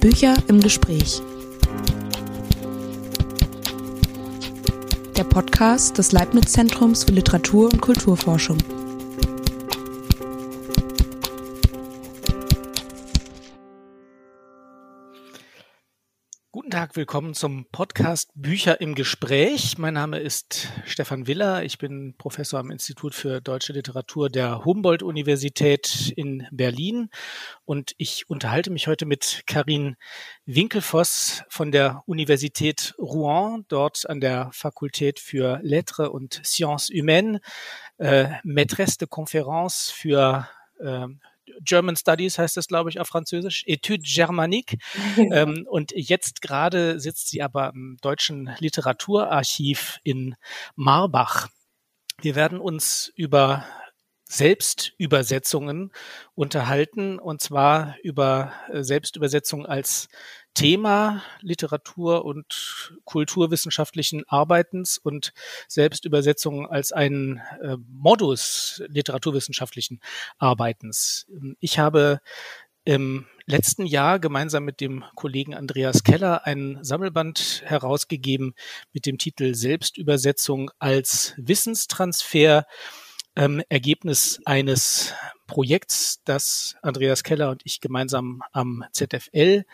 Bücher im Gespräch. Der Podcast des Leibniz-Zentrums für Literatur und Kulturforschung. Willkommen zum Podcast Bücher im Gespräch. Mein Name ist Stefan Willer. Ich bin Professor am Institut für Deutsche Literatur der Humboldt-Universität in Berlin und ich unterhalte mich heute mit Karin Winkelfoss von der Universität Rouen, dort an der Fakultät für Lettres und Sciences Humaines, äh, Maîtresse de Conférence für äh, German Studies heißt das, glaube ich, auf Französisch, Etude Germanique. ähm, und jetzt gerade sitzt sie aber im Deutschen Literaturarchiv in Marbach. Wir werden uns über Selbstübersetzungen unterhalten, und zwar über Selbstübersetzung als Thema Literatur- und kulturwissenschaftlichen Arbeitens und Selbstübersetzung als einen äh, Modus literaturwissenschaftlichen Arbeitens. Ich habe im letzten Jahr gemeinsam mit dem Kollegen Andreas Keller einen Sammelband herausgegeben mit dem Titel Selbstübersetzung als Wissenstransfer ähm, Ergebnis eines Projekts, das Andreas Keller und ich gemeinsam am ZFL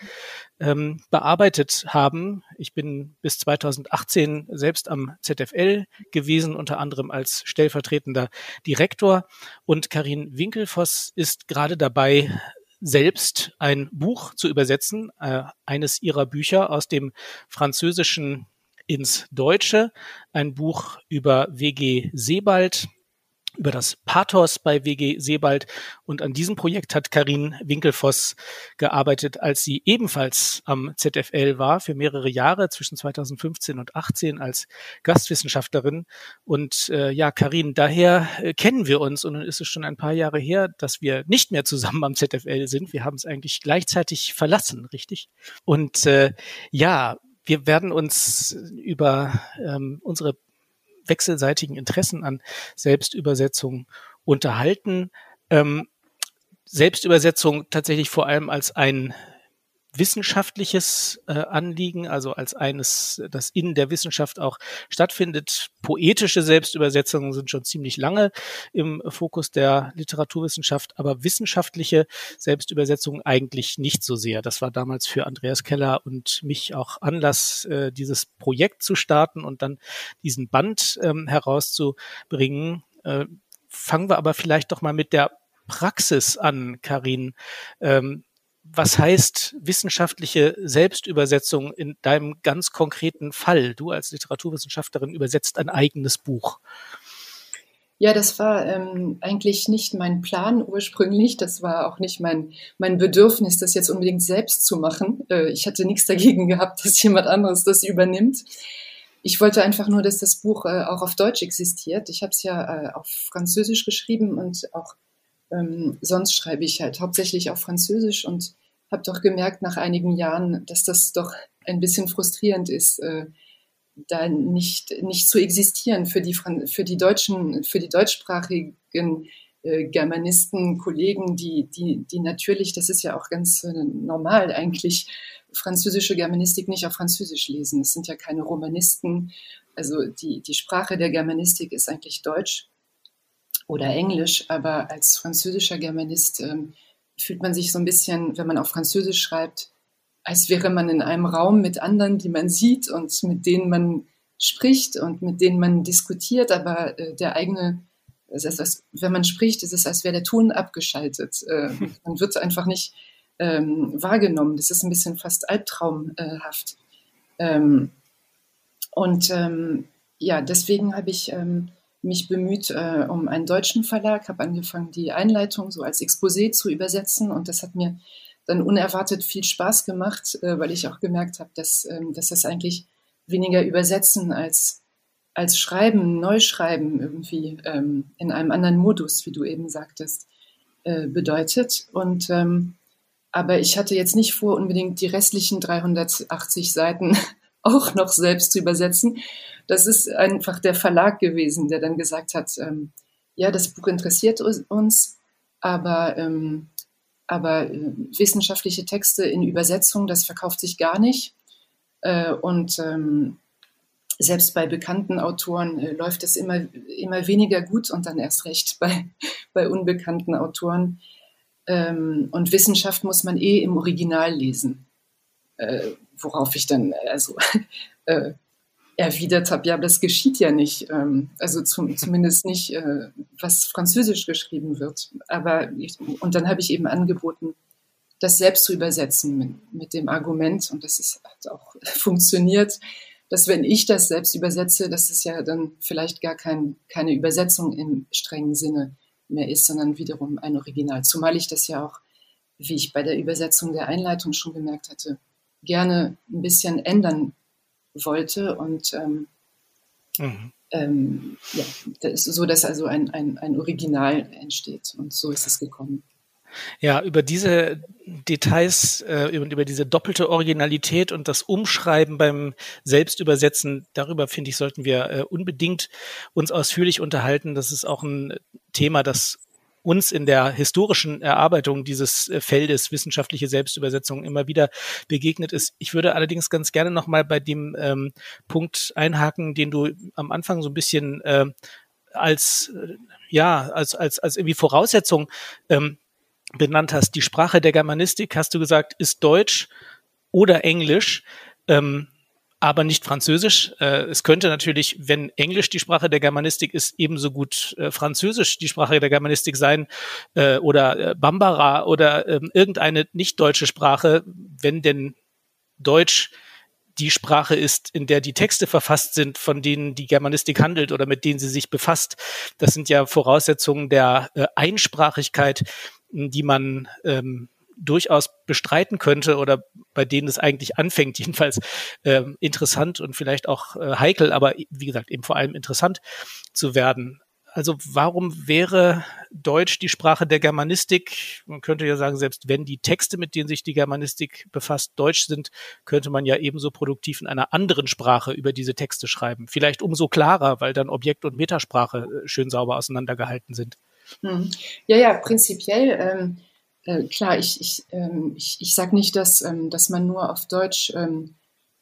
ähm, bearbeitet haben. Ich bin bis 2018 selbst am ZFL gewesen, unter anderem als stellvertretender Direktor. Und Karin Winkelfoss ist gerade dabei, selbst ein Buch zu übersetzen, äh, eines ihrer Bücher aus dem Französischen ins Deutsche, ein Buch über WG Sebald, über das Pathos bei WG Sebald. Und an diesem Projekt hat Karin Winkelfoss gearbeitet, als sie ebenfalls am ZFL war für mehrere Jahre zwischen 2015 und 18 als Gastwissenschaftlerin. Und äh, ja, Karin, daher äh, kennen wir uns und nun ist es schon ein paar Jahre her, dass wir nicht mehr zusammen am ZFL sind. Wir haben es eigentlich gleichzeitig verlassen, richtig? Und äh, ja, wir werden uns über ähm, unsere wechselseitigen Interessen an Selbstübersetzung unterhalten. Ähm, Selbstübersetzung tatsächlich vor allem als ein wissenschaftliches äh, Anliegen, also als eines, das in der Wissenschaft auch stattfindet. Poetische Selbstübersetzungen sind schon ziemlich lange im Fokus der Literaturwissenschaft, aber wissenschaftliche Selbstübersetzungen eigentlich nicht so sehr. Das war damals für Andreas Keller und mich auch Anlass, äh, dieses Projekt zu starten und dann diesen Band ähm, herauszubringen. Äh, fangen wir aber vielleicht doch mal mit der Praxis an, Karin. Ähm, was heißt wissenschaftliche Selbstübersetzung in deinem ganz konkreten Fall? Du als Literaturwissenschaftlerin übersetzt ein eigenes Buch. Ja, das war ähm, eigentlich nicht mein Plan ursprünglich. Das war auch nicht mein, mein Bedürfnis, das jetzt unbedingt selbst zu machen. Äh, ich hatte nichts dagegen gehabt, dass jemand anderes das übernimmt. Ich wollte einfach nur, dass das Buch äh, auch auf Deutsch existiert. Ich habe es ja äh, auf Französisch geschrieben und auch ähm, sonst schreibe ich halt hauptsächlich auf Französisch und habe doch gemerkt nach einigen Jahren, dass das doch ein bisschen frustrierend ist, äh, da nicht, nicht zu existieren für die, für die deutschen, für die deutschsprachigen äh, Germanisten, Kollegen, die, die, die natürlich, das ist ja auch ganz äh, normal eigentlich, französische Germanistik nicht auf Französisch lesen. Es sind ja keine Romanisten. Also die, die Sprache der Germanistik ist eigentlich Deutsch oder Englisch, aber als französischer Germanist ähm, fühlt man sich so ein bisschen, wenn man auf Französisch schreibt, als wäre man in einem Raum mit anderen, die man sieht und mit denen man spricht und mit denen man diskutiert, aber äh, der eigene, das heißt, als, wenn man spricht, ist es, als wäre der Ton abgeschaltet. Äh, man wird einfach nicht ähm, wahrgenommen. Das ist ein bisschen fast albtraumhaft. Ähm, und ähm, ja, deswegen habe ich ähm, mich bemüht äh, um einen deutschen Verlag, habe angefangen, die Einleitung so als Exposé zu übersetzen und das hat mir dann unerwartet viel Spaß gemacht, äh, weil ich auch gemerkt habe, dass, ähm, dass das eigentlich weniger übersetzen als, als Schreiben, Neuschreiben irgendwie ähm, in einem anderen Modus, wie du eben sagtest, äh, bedeutet. Und ähm, aber ich hatte jetzt nicht vor, unbedingt die restlichen 380 Seiten auch noch selbst zu übersetzen. Das ist einfach der Verlag gewesen, der dann gesagt hat, ähm, ja, das Buch interessiert uns, aber, ähm, aber äh, wissenschaftliche Texte in Übersetzung, das verkauft sich gar nicht. Äh, und ähm, selbst bei bekannten Autoren äh, läuft es immer, immer weniger gut und dann erst recht bei, bei unbekannten Autoren. Ähm, und Wissenschaft muss man eh im Original lesen. Äh, worauf ich dann also äh, erwidert habe, ja, das geschieht ja nicht. Ähm, also zum, zumindest nicht, äh, was Französisch geschrieben wird. Aber ich, und dann habe ich eben angeboten, das selbst zu übersetzen mit, mit dem Argument, und das ist, hat auch funktioniert, dass wenn ich das selbst übersetze, dass es ja dann vielleicht gar kein, keine Übersetzung im strengen Sinne mehr ist, sondern wiederum ein Original. Zumal ich das ja auch, wie ich bei der Übersetzung der Einleitung schon gemerkt hatte, gerne ein bisschen ändern wollte und ähm, mhm. ähm, ja, das ist so, dass also ein, ein, ein Original entsteht und so ist es gekommen. Ja, über diese Details äh, und über diese doppelte Originalität und das Umschreiben beim Selbstübersetzen, darüber finde ich, sollten wir äh, unbedingt uns ausführlich unterhalten. Das ist auch ein Thema, das uns in der historischen Erarbeitung dieses äh, Feldes wissenschaftliche Selbstübersetzung immer wieder begegnet ist. Ich würde allerdings ganz gerne noch mal bei dem ähm, Punkt einhaken, den du am Anfang so ein bisschen äh, als ja als als als irgendwie Voraussetzung ähm, benannt hast. Die Sprache der Germanistik, hast du gesagt, ist Deutsch oder Englisch. Ähm, aber nicht Französisch. Äh, es könnte natürlich, wenn Englisch die Sprache der Germanistik ist, ebenso gut äh, Französisch die Sprache der Germanistik sein äh, oder Bambara oder ähm, irgendeine nicht deutsche Sprache, wenn denn Deutsch die Sprache ist, in der die Texte verfasst sind, von denen die Germanistik handelt oder mit denen sie sich befasst. Das sind ja Voraussetzungen der Einsprachigkeit, die man ähm, durchaus bestreiten könnte oder bei denen es eigentlich anfängt, jedenfalls äh, interessant und vielleicht auch äh, heikel, aber wie gesagt eben vor allem interessant zu werden. Also warum wäre Deutsch die Sprache der Germanistik? Man könnte ja sagen, selbst wenn die Texte, mit denen sich die Germanistik befasst, Deutsch sind, könnte man ja ebenso produktiv in einer anderen Sprache über diese Texte schreiben. Vielleicht umso klarer, weil dann Objekt- und Metasprache äh, schön sauber auseinandergehalten sind. Hm. Ja, ja, prinzipiell. Ähm äh, klar, ich, ich, ähm, ich, ich sage nicht, dass, ähm, dass man nur auf Deutsch ähm,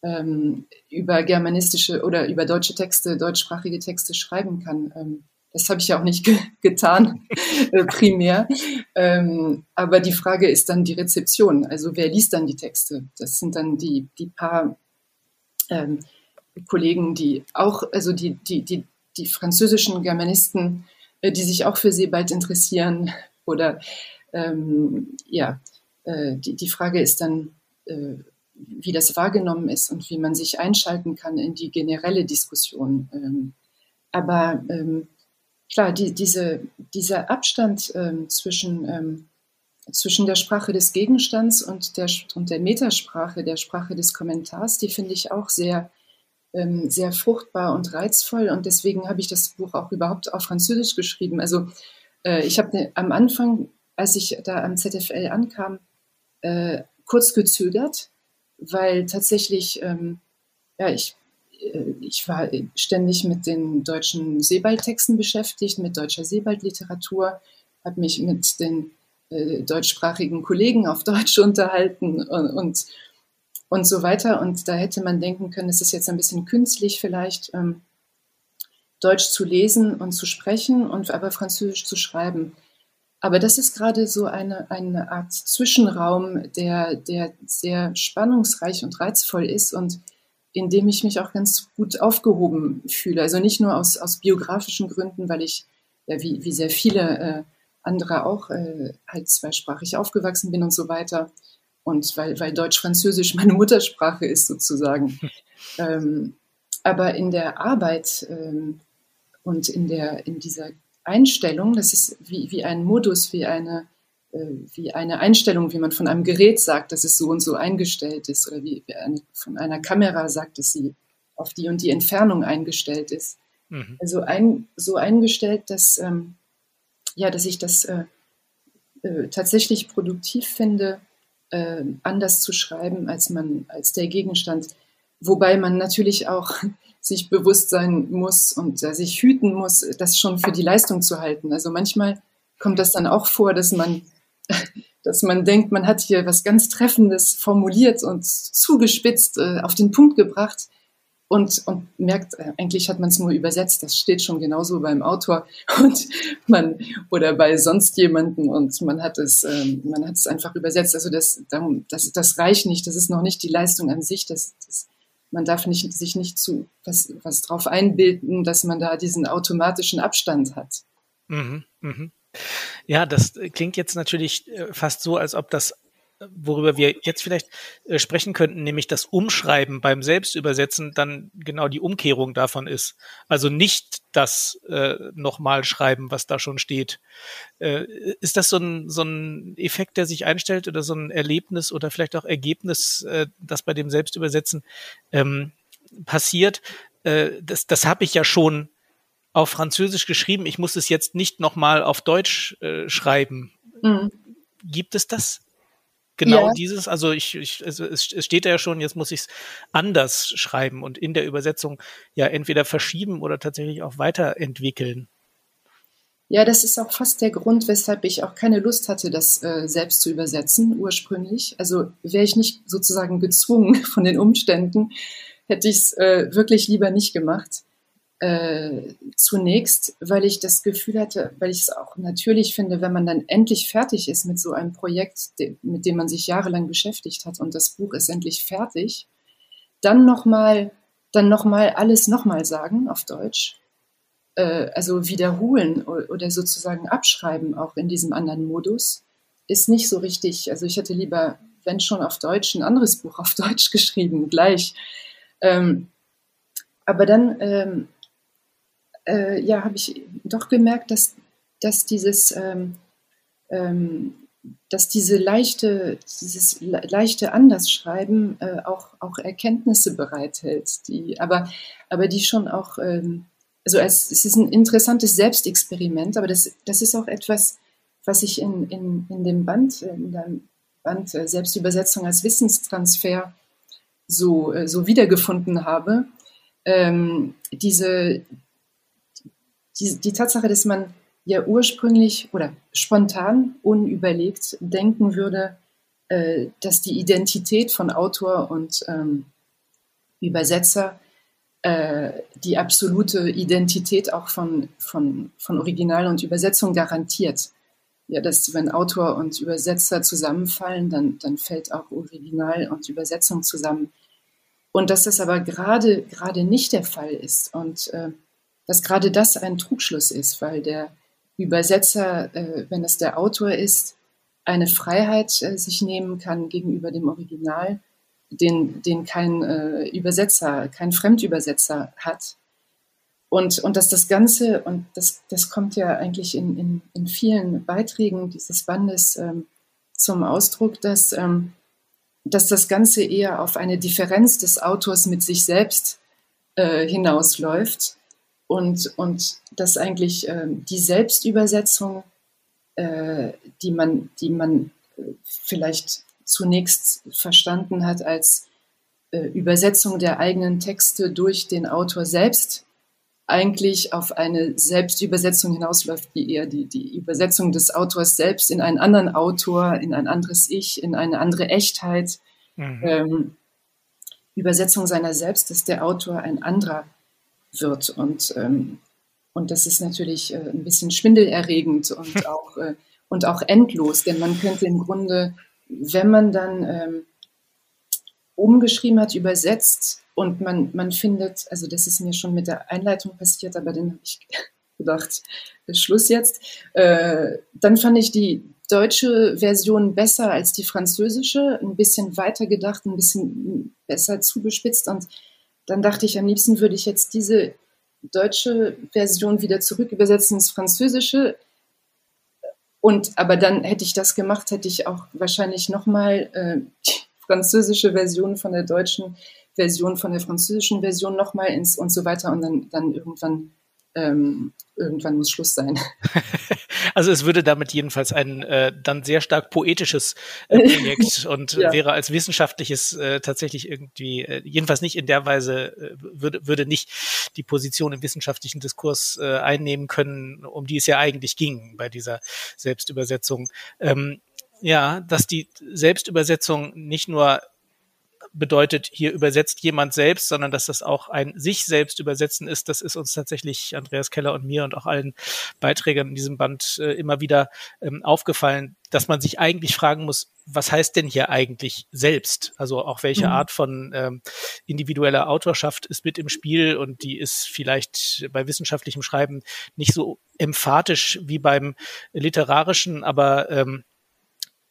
ähm, über germanistische oder über deutsche Texte, deutschsprachige Texte schreiben kann. Ähm, das habe ich ja auch nicht ge getan, äh, primär. Aber die Frage ist dann die Rezeption. Also wer liest dann die Texte? Das sind dann die, die paar Kollegen, die auch, also die, die, die, die französischen Germanisten, äh, die sich auch für Sebald interessieren oder ähm, ja, äh, die, die Frage ist dann, äh, wie das wahrgenommen ist und wie man sich einschalten kann in die generelle Diskussion. Ähm, aber ähm, klar, die, diese, dieser Abstand ähm, zwischen, ähm, zwischen der Sprache des Gegenstands und der, und der Metasprache, der Sprache des Kommentars, die finde ich auch sehr, ähm, sehr fruchtbar und reizvoll. Und deswegen habe ich das Buch auch überhaupt auf Französisch geschrieben. Also äh, ich habe ne, am Anfang als ich da am ZFL ankam, äh, kurz gezögert, weil tatsächlich, ähm, ja, ich, äh, ich war ständig mit den deutschen Seebald-Texten beschäftigt, mit deutscher Seebald-Literatur, habe mich mit den äh, deutschsprachigen Kollegen auf Deutsch unterhalten und, und, und, so weiter. Und da hätte man denken können, es ist jetzt ein bisschen künstlich vielleicht, ähm, Deutsch zu lesen und zu sprechen und aber Französisch zu schreiben. Aber das ist gerade so eine, eine Art Zwischenraum, der, der sehr spannungsreich und reizvoll ist und in dem ich mich auch ganz gut aufgehoben fühle. Also nicht nur aus, aus biografischen Gründen, weil ich, ja, wie, wie sehr viele äh, andere auch äh, halt zweisprachig aufgewachsen bin und so weiter. Und weil, weil Deutsch-Französisch meine Muttersprache ist sozusagen. ähm, aber in der Arbeit ähm, und in, der, in dieser Einstellung, das ist wie, wie ein Modus, wie eine, äh, wie eine Einstellung, wie man von einem Gerät sagt, dass es so und so eingestellt ist, oder wie, wie eine, von einer Kamera sagt, dass sie auf die und die Entfernung eingestellt ist. Mhm. Also ein, so eingestellt, dass, ähm, ja, dass ich das äh, äh, tatsächlich produktiv finde, äh, anders zu schreiben, als man, als der Gegenstand. Wobei man natürlich auch sich bewusst sein muss und äh, sich hüten muss, das schon für die Leistung zu halten. Also manchmal kommt das dann auch vor, dass man dass man denkt, man hat hier was ganz Treffendes formuliert und zugespitzt äh, auf den Punkt gebracht und, und merkt, äh, eigentlich hat man es nur übersetzt. Das steht schon genauso beim Autor und man oder bei sonst jemanden und man hat es, ähm, man hat es einfach übersetzt. Also das, das, das reicht nicht. Das ist noch nicht die Leistung an sich. Das, das, man darf nicht, sich nicht zu was, was drauf einbilden, dass man da diesen automatischen Abstand hat. Mhm, mh. Ja, das klingt jetzt natürlich äh, fast so, als ob das worüber wir jetzt vielleicht äh, sprechen könnten, nämlich das Umschreiben beim Selbstübersetzen dann genau die Umkehrung davon ist. Also nicht das äh, nochmal schreiben, was da schon steht. Äh, ist das so ein, so ein Effekt, der sich einstellt oder so ein Erlebnis oder vielleicht auch Ergebnis, äh, das bei dem Selbstübersetzen ähm, passiert? Äh, das das habe ich ja schon auf Französisch geschrieben. Ich muss es jetzt nicht nochmal auf Deutsch äh, schreiben. Mhm. Gibt es das? Genau ja. dieses, also ich, ich es, es steht ja schon, jetzt muss ich es anders schreiben und in der Übersetzung ja entweder verschieben oder tatsächlich auch weiterentwickeln. Ja, das ist auch fast der Grund, weshalb ich auch keine Lust hatte, das äh, selbst zu übersetzen ursprünglich. Also wäre ich nicht sozusagen gezwungen von den Umständen, hätte ich es äh, wirklich lieber nicht gemacht. Äh, zunächst, weil ich das Gefühl hatte, weil ich es auch natürlich finde, wenn man dann endlich fertig ist mit so einem Projekt, de mit dem man sich jahrelang beschäftigt hat und das Buch ist endlich fertig, dann nochmal, dann nochmal alles nochmal sagen auf Deutsch, äh, also wiederholen oder sozusagen abschreiben auch in diesem anderen Modus, ist nicht so richtig. Also ich hätte lieber, wenn schon auf Deutsch, ein anderes Buch auf Deutsch geschrieben, gleich. Ähm, aber dann ähm, äh, ja, habe ich doch gemerkt, dass, dass dieses, ähm, ähm, dass diese leichte, dieses leichte Andersschreiben äh, auch, auch Erkenntnisse bereithält, die, aber, aber die schon auch, ähm, also als, es ist ein interessantes Selbstexperiment, aber das, das ist auch etwas, was ich in, in, in dem Band, in dem Band äh, Selbstübersetzung als Wissenstransfer so, äh, so wiedergefunden habe. Ähm, diese, die, die Tatsache, dass man ja ursprünglich oder spontan, unüberlegt denken würde, äh, dass die Identität von Autor und ähm, Übersetzer äh, die absolute Identität auch von, von, von Original und Übersetzung garantiert. Ja, dass wenn Autor und Übersetzer zusammenfallen, dann, dann fällt auch Original und Übersetzung zusammen. Und dass das aber gerade, gerade nicht der Fall ist. Und äh, dass gerade das ein Trugschluss ist, weil der Übersetzer, äh, wenn es der Autor ist, eine Freiheit äh, sich nehmen kann gegenüber dem Original, den, den kein äh, Übersetzer, kein Fremdübersetzer hat. Und, und dass das Ganze, und das, das kommt ja eigentlich in, in, in vielen Beiträgen dieses Bandes ähm, zum Ausdruck, dass, ähm, dass das Ganze eher auf eine Differenz des Autors mit sich selbst äh, hinausläuft und, und dass eigentlich äh, die Selbstübersetzung, äh, die man, die man äh, vielleicht zunächst verstanden hat als äh, Übersetzung der eigenen Texte durch den Autor selbst, eigentlich auf eine Selbstübersetzung hinausläuft, die eher die, die Übersetzung des Autors selbst in einen anderen Autor, in ein anderes Ich, in eine andere Echtheit. Mhm. Ähm, Übersetzung seiner selbst, dass der Autor ein anderer wird. Und, ähm, und das ist natürlich äh, ein bisschen schwindelerregend und auch, äh, und auch endlos, denn man könnte im Grunde, wenn man dann ähm, umgeschrieben hat, übersetzt und man, man findet, also das ist mir schon mit der Einleitung passiert, aber dann habe ich gedacht, Schluss jetzt. Äh, dann fand ich die deutsche Version besser als die französische, ein bisschen weiter gedacht, ein bisschen besser zugespitzt und dann dachte ich, am liebsten würde ich jetzt diese deutsche Version wieder zurück übersetzen ins Französische. Und aber dann hätte ich das gemacht, hätte ich auch wahrscheinlich nochmal äh, die französische Version von der deutschen Version von der französischen Version nochmal ins und so weiter und dann, dann irgendwann ähm, irgendwann muss Schluss sein. Also es würde damit jedenfalls ein äh, dann sehr stark poetisches äh, Projekt und ja. wäre als wissenschaftliches äh, tatsächlich irgendwie, äh, jedenfalls nicht in der Weise, äh, würde, würde nicht die Position im wissenschaftlichen Diskurs äh, einnehmen können, um die es ja eigentlich ging bei dieser Selbstübersetzung. Ähm, Ja, dass die Selbstübersetzung nicht nur bedeutet, hier übersetzt jemand selbst, sondern dass das auch ein sich selbst übersetzen ist. Das ist uns tatsächlich Andreas Keller und mir und auch allen Beiträgern in diesem Band äh, immer wieder ähm, aufgefallen, dass man sich eigentlich fragen muss, was heißt denn hier eigentlich selbst? Also auch welche mhm. Art von ähm, individueller Autorschaft ist mit im Spiel und die ist vielleicht bei wissenschaftlichem Schreiben nicht so emphatisch wie beim literarischen, aber ähm,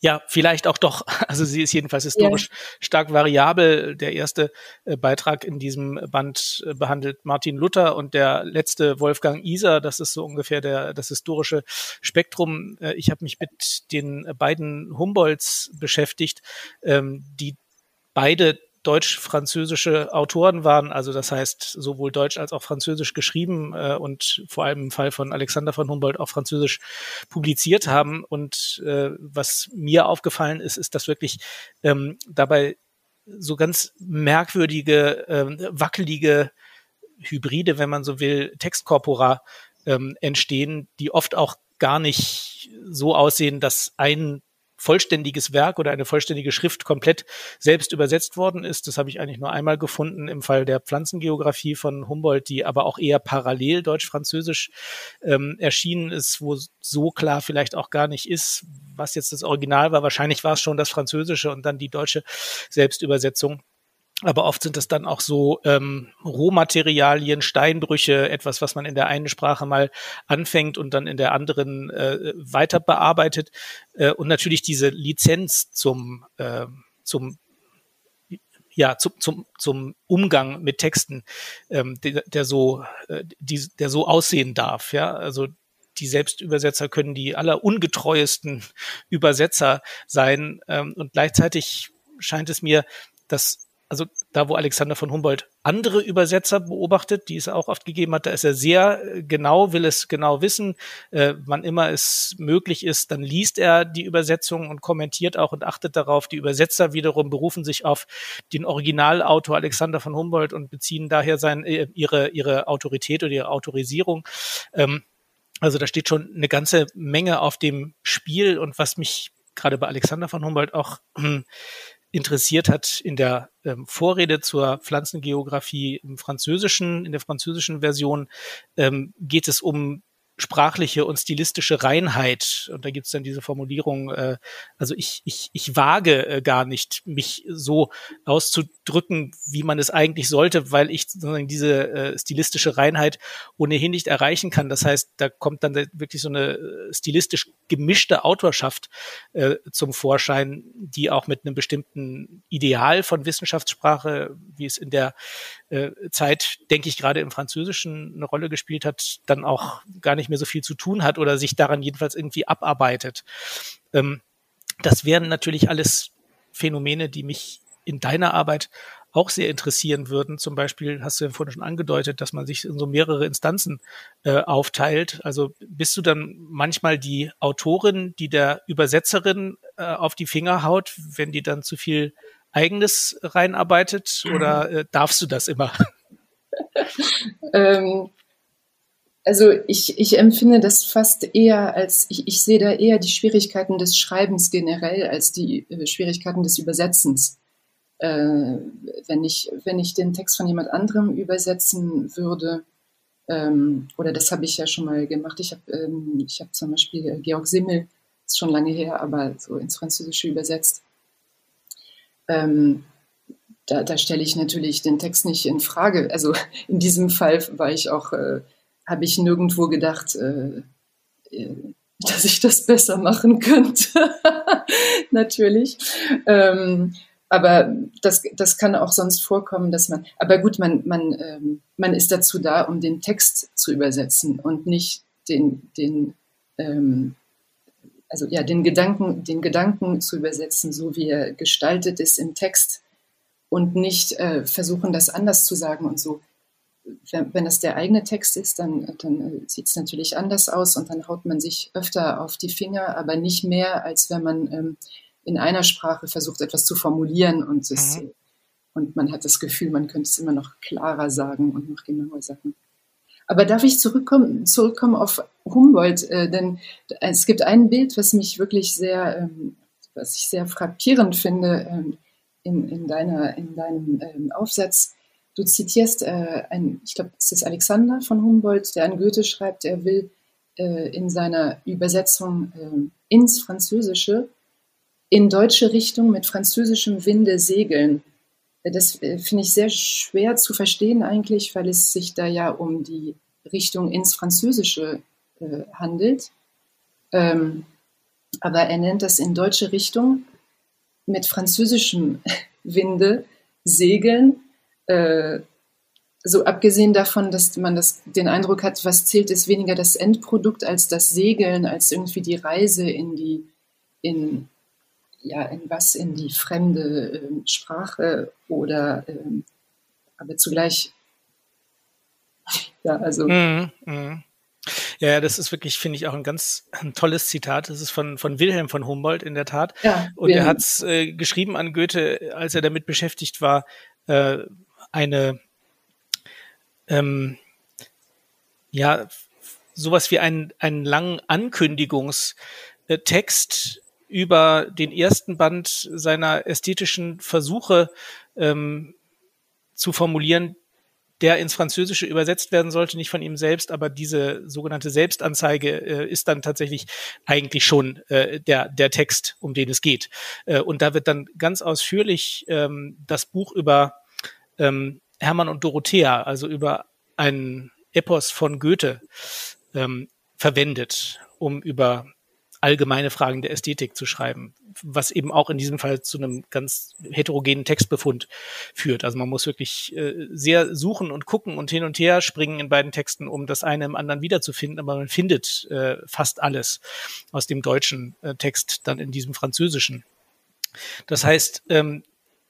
ja, vielleicht auch doch. Also sie ist jedenfalls historisch ja. stark variabel. Der erste äh, Beitrag in diesem Band äh, behandelt Martin Luther und der letzte Wolfgang Iser. Das ist so ungefähr der, das historische Spektrum. Äh, ich habe mich mit den beiden Humboldts beschäftigt, ähm, die beide deutsch-französische Autoren waren, also das heißt sowohl deutsch als auch französisch geschrieben äh, und vor allem im Fall von Alexander von Humboldt auch französisch publiziert haben. Und äh, was mir aufgefallen ist, ist, dass wirklich ähm, dabei so ganz merkwürdige, äh, wackelige Hybride, wenn man so will, Textkorpora ähm, entstehen, die oft auch gar nicht so aussehen, dass ein vollständiges Werk oder eine vollständige Schrift komplett selbst übersetzt worden ist. Das habe ich eigentlich nur einmal gefunden im Fall der Pflanzengeografie von Humboldt, die aber auch eher parallel deutsch-französisch ähm, erschienen ist, wo so klar vielleicht auch gar nicht ist, was jetzt das Original war. Wahrscheinlich war es schon das Französische und dann die deutsche Selbstübersetzung. Aber oft sind es dann auch so ähm, Rohmaterialien, Steinbrüche, etwas, was man in der einen Sprache mal anfängt und dann in der anderen äh, weiter bearbeitet. Äh, und natürlich diese Lizenz zum, äh, zum ja, zum, zum, zum Umgang mit Texten, ähm, der, der so, äh, die, der so aussehen darf. Ja, also die Selbstübersetzer können die allerungetreuesten Übersetzer sein. Ähm, und gleichzeitig scheint es mir, dass also da, wo Alexander von Humboldt andere Übersetzer beobachtet, die es auch oft gegeben hat, da ist er sehr äh, genau, will es genau wissen. Äh, wann immer es möglich ist, dann liest er die Übersetzung und kommentiert auch und achtet darauf. Die Übersetzer wiederum berufen sich auf den Originalautor Alexander von Humboldt und beziehen daher sein, äh, ihre, ihre Autorität oder ihre Autorisierung. Ähm, also da steht schon eine ganze Menge auf dem Spiel und was mich gerade bei Alexander von Humboldt auch interessiert hat in der ähm, Vorrede zur Pflanzengeografie im Französischen, in der französischen Version, ähm, geht es um sprachliche und stilistische Reinheit. Und da gibt's dann diese Formulierung, äh, also ich, ich, ich wage äh, gar nicht, mich so auszudrücken, wie man es eigentlich sollte, weil ich sozusagen diese äh, stilistische Reinheit ohnehin nicht erreichen kann. Das heißt, da kommt dann wirklich so eine äh, stilistisch gemischte Autorschaft äh, zum Vorschein, die auch mit einem bestimmten Ideal von Wissenschaftssprache, wie es in der äh, Zeit, denke ich, gerade im Französischen eine Rolle gespielt hat, dann auch gar nicht mehr so viel zu tun hat oder sich daran jedenfalls irgendwie abarbeitet. Ähm, das wären natürlich alles Phänomene, die mich in deiner Arbeit auch sehr interessieren würden. Zum Beispiel hast du ja vorhin schon angedeutet, dass man sich in so mehrere Instanzen äh, aufteilt. Also bist du dann manchmal die Autorin, die der Übersetzerin äh, auf die Finger haut, wenn die dann zu viel eigenes reinarbeitet oder äh, darfst du das immer? ähm, also ich, ich empfinde das fast eher als, ich, ich sehe da eher die Schwierigkeiten des Schreibens generell als die äh, Schwierigkeiten des Übersetzens. Äh, wenn, ich, wenn ich den Text von jemand anderem übersetzen würde, ähm, oder das habe ich ja schon mal gemacht, ich habe ähm, hab zum Beispiel äh, Georg Simmel, ist schon lange her, aber so ins Französische übersetzt. Ähm, da, da stelle ich natürlich den Text nicht in Frage. Also in diesem Fall war ich auch äh, habe ich nirgendwo gedacht, äh, äh, dass ich das besser machen könnte. Natürlich. Ähm, aber das, das kann auch sonst vorkommen, dass man, aber gut, man, man, ähm, man ist dazu da, um den Text zu übersetzen und nicht den, den, ähm, also ja, den Gedanken, den Gedanken zu übersetzen, so wie er gestaltet ist im Text und nicht äh, versuchen, das anders zu sagen und so wenn, das der eigene Text ist, dann, dann äh, sieht es natürlich anders aus und dann haut man sich öfter auf die Finger, aber nicht mehr, als wenn man ähm, in einer Sprache versucht, etwas zu formulieren und, es, mhm. und man hat das Gefühl, man könnte es immer noch klarer sagen und noch genauer sagen. Aber darf ich zurückkommen, zurückkommen auf Humboldt? Äh, denn es gibt ein Bild, was mich wirklich sehr, ähm, was ich sehr frappierend finde ähm, in, in, deiner, in deinem ähm, Aufsatz. Du zitierst, äh, ein, ich glaube, es ist Alexander von Humboldt, der an Goethe schreibt, er will äh, in seiner Übersetzung äh, ins Französische in deutsche Richtung mit französischem Winde segeln. Das äh, finde ich sehr schwer zu verstehen eigentlich, weil es sich da ja um die Richtung ins Französische äh, handelt. Ähm, aber er nennt das in deutsche Richtung mit französischem Winde segeln. Äh, so abgesehen davon, dass man das, den Eindruck hat, was zählt, ist weniger das Endprodukt als das Segeln, als irgendwie die Reise in die, in, ja, in was, in die fremde äh, Sprache oder, äh, aber zugleich, ja, also. Mm, mm. Ja, das ist wirklich, finde ich, auch ein ganz ein tolles Zitat. Das ist von, von Wilhelm von Humboldt in der Tat. Ja, und er hat es äh, geschrieben an Goethe, als er damit beschäftigt war, äh, eine ähm, ja, sowas wie einen, einen langen Ankündigungstext über den ersten Band seiner ästhetischen Versuche ähm, zu formulieren, der ins Französische übersetzt werden sollte, nicht von ihm selbst, aber diese sogenannte Selbstanzeige äh, ist dann tatsächlich eigentlich schon äh, der, der Text, um den es geht. Äh, und da wird dann ganz ausführlich ähm, das Buch über ähm, Hermann und Dorothea, also über ein Epos von Goethe ähm, verwendet, um über allgemeine Fragen der Ästhetik zu schreiben, was eben auch in diesem Fall zu einem ganz heterogenen Textbefund führt. Also man muss wirklich äh, sehr suchen und gucken und hin und her springen in beiden Texten, um das eine im anderen wiederzufinden, aber man findet äh, fast alles aus dem deutschen äh, Text dann in diesem französischen. Das heißt, ähm,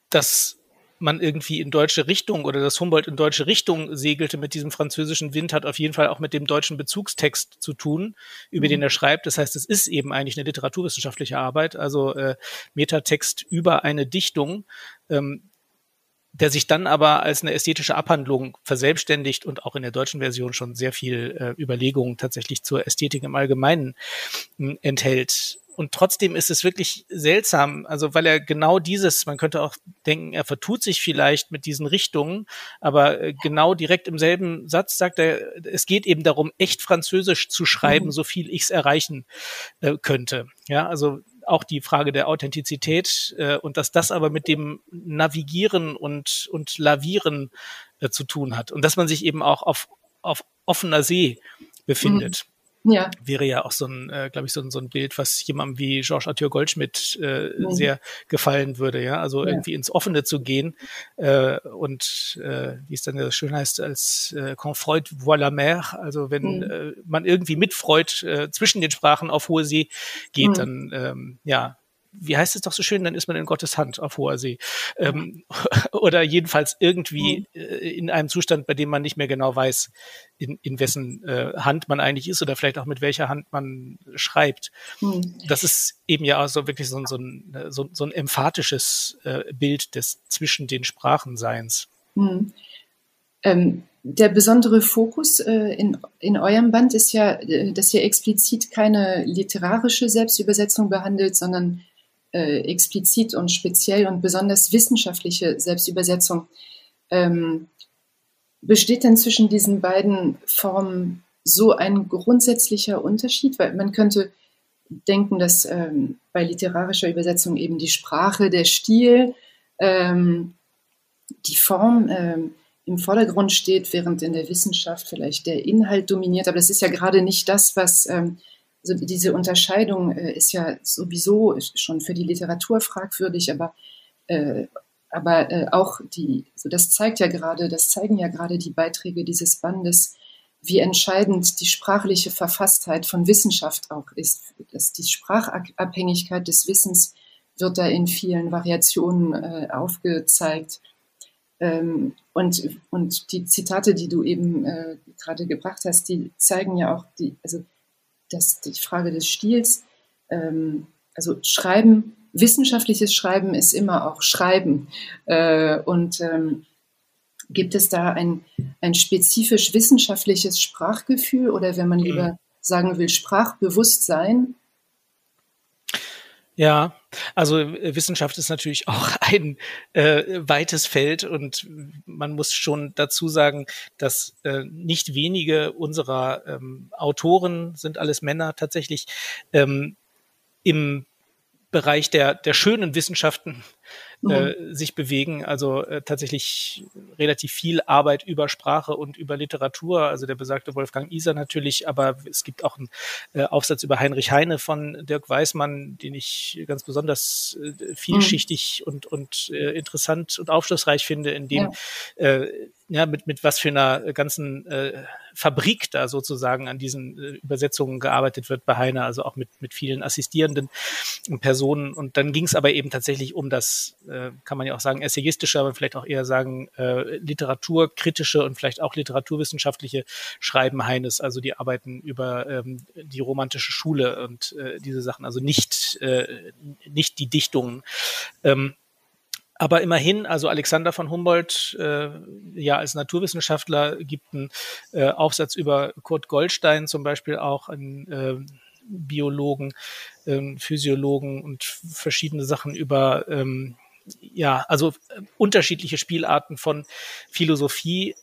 dass man irgendwie in deutsche Richtung oder dass Humboldt in deutsche Richtung segelte mit diesem französischen Wind, hat auf jeden Fall auch mit dem deutschen Bezugstext zu tun, über mhm. den er schreibt. Das heißt, es ist eben eigentlich eine literaturwissenschaftliche Arbeit, also äh, Metatext über eine Dichtung, ähm, der sich dann aber als eine ästhetische Abhandlung verselbstständigt und auch in der deutschen Version schon sehr viel äh, Überlegungen tatsächlich zur Ästhetik im Allgemeinen äh, enthält. Und trotzdem ist es wirklich seltsam, also weil er genau dieses, man könnte auch denken, er vertut sich vielleicht mit diesen Richtungen, aber äh, genau direkt im selben Satz sagt er, es geht eben darum, echt Französisch zu schreiben, mhm. so viel ich es erreichen äh, könnte. Ja, also auch die Frage der Authentizität äh, und dass das aber mit dem Navigieren und, und Lavieren äh, zu tun hat und dass man sich eben auch auf, auf offener See befindet. Mhm ja. wäre ja auch so ein, äh, glaube ich, so ein, so ein Bild, was jemandem wie Georges Arthur Goldschmidt äh, mhm. sehr gefallen würde, ja. Also ja. irgendwie ins Offene zu gehen äh, und äh, wie es dann ja schön heißt, als äh, Confreud voit la mer, also wenn mhm. äh, man irgendwie mit Freud äh, zwischen den Sprachen auf hohe See geht, mhm. dann ähm, ja, wie heißt es doch so schön, dann ist man in Gottes Hand auf hoher See. Ähm, oder jedenfalls irgendwie mhm. äh, in einem Zustand, bei dem man nicht mehr genau weiß, in, in wessen äh, Hand man eigentlich ist oder vielleicht auch mit welcher Hand man schreibt. Mhm. Das ist eben ja auch so wirklich so, so, ein, so, so ein emphatisches äh, Bild des zwischen den Sprachenseins. Mhm. Ähm, der besondere Fokus äh, in, in eurem Band ist ja, äh, dass ihr explizit keine literarische Selbstübersetzung behandelt, sondern äh, explizit und speziell und besonders wissenschaftliche Selbstübersetzung. Ähm, besteht denn zwischen diesen beiden Formen so ein grundsätzlicher Unterschied? Weil man könnte denken, dass ähm, bei literarischer Übersetzung eben die Sprache, der Stil, ähm, die Form ähm, im Vordergrund steht, während in der Wissenschaft vielleicht der Inhalt dominiert. Aber das ist ja gerade nicht das, was ähm, also diese Unterscheidung äh, ist ja sowieso schon für die Literatur fragwürdig, aber, äh, aber äh, auch die, so das zeigt ja gerade, das zeigen ja gerade die Beiträge dieses Bandes, wie entscheidend die sprachliche Verfasstheit von Wissenschaft auch ist. Dass die Sprachabhängigkeit des Wissens wird da in vielen Variationen äh, aufgezeigt. Ähm, und, und die Zitate, die du eben äh, gerade gebracht hast, die zeigen ja auch die, also das, die Frage des Stils, ähm, also Schreiben, wissenschaftliches Schreiben ist immer auch Schreiben. Äh, und ähm, gibt es da ein, ein spezifisch wissenschaftliches Sprachgefühl oder wenn man lieber mhm. sagen will, Sprachbewusstsein? Ja, Also äh, Wissenschaft ist natürlich auch ein äh, weites Feld und man muss schon dazu sagen, dass äh, nicht wenige unserer ähm, Autoren sind alles Männer tatsächlich ähm, im Bereich der, der schönen Wissenschaften äh, mhm. sich bewegen. Also äh, tatsächlich relativ viel Arbeit über Sprache und über Literatur. Also der besagte Wolfgang Iser natürlich, aber es gibt auch einen äh, Aufsatz über Heinrich Heine von Dirk Weißmann, den ich ganz besonders äh, vielschichtig mhm. und, und äh, interessant und aufschlussreich finde, in dem ja. äh, ja, mit, mit was für einer ganzen äh, Fabrik da sozusagen an diesen äh, Übersetzungen gearbeitet wird bei Heine, also auch mit, mit vielen assistierenden Personen. Und dann ging es aber eben tatsächlich um das, äh, kann man ja auch sagen, essayistische, aber vielleicht auch eher sagen, äh, literaturkritische und vielleicht auch literaturwissenschaftliche Schreiben Heines, also die Arbeiten über ähm, die romantische Schule und äh, diese Sachen, also nicht, äh, nicht die Dichtungen. Ähm, aber immerhin, also Alexander von Humboldt, äh, ja als Naturwissenschaftler, gibt einen äh, Aufsatz über Kurt Goldstein zum Beispiel auch, einen äh, Biologen, äh, Physiologen und verschiedene Sachen über ähm, ja, also äh, unterschiedliche Spielarten von Philosophie.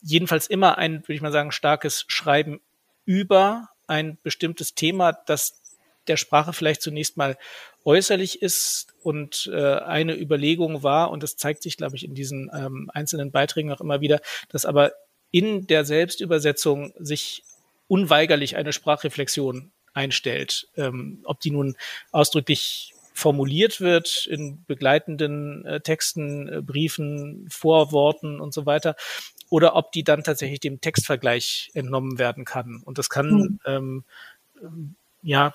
Jedenfalls immer ein, würde ich mal sagen, starkes Schreiben über ein bestimmtes Thema, das der Sprache vielleicht zunächst mal äußerlich ist und äh, eine Überlegung war, und das zeigt sich, glaube ich, in diesen ähm, einzelnen Beiträgen auch immer wieder, dass aber in der Selbstübersetzung sich unweigerlich eine Sprachreflexion einstellt. Ähm, ob die nun ausdrücklich formuliert wird in begleitenden äh, Texten, äh, Briefen, Vorworten und so weiter, oder ob die dann tatsächlich dem Textvergleich entnommen werden kann. Und das kann mhm. ähm, ja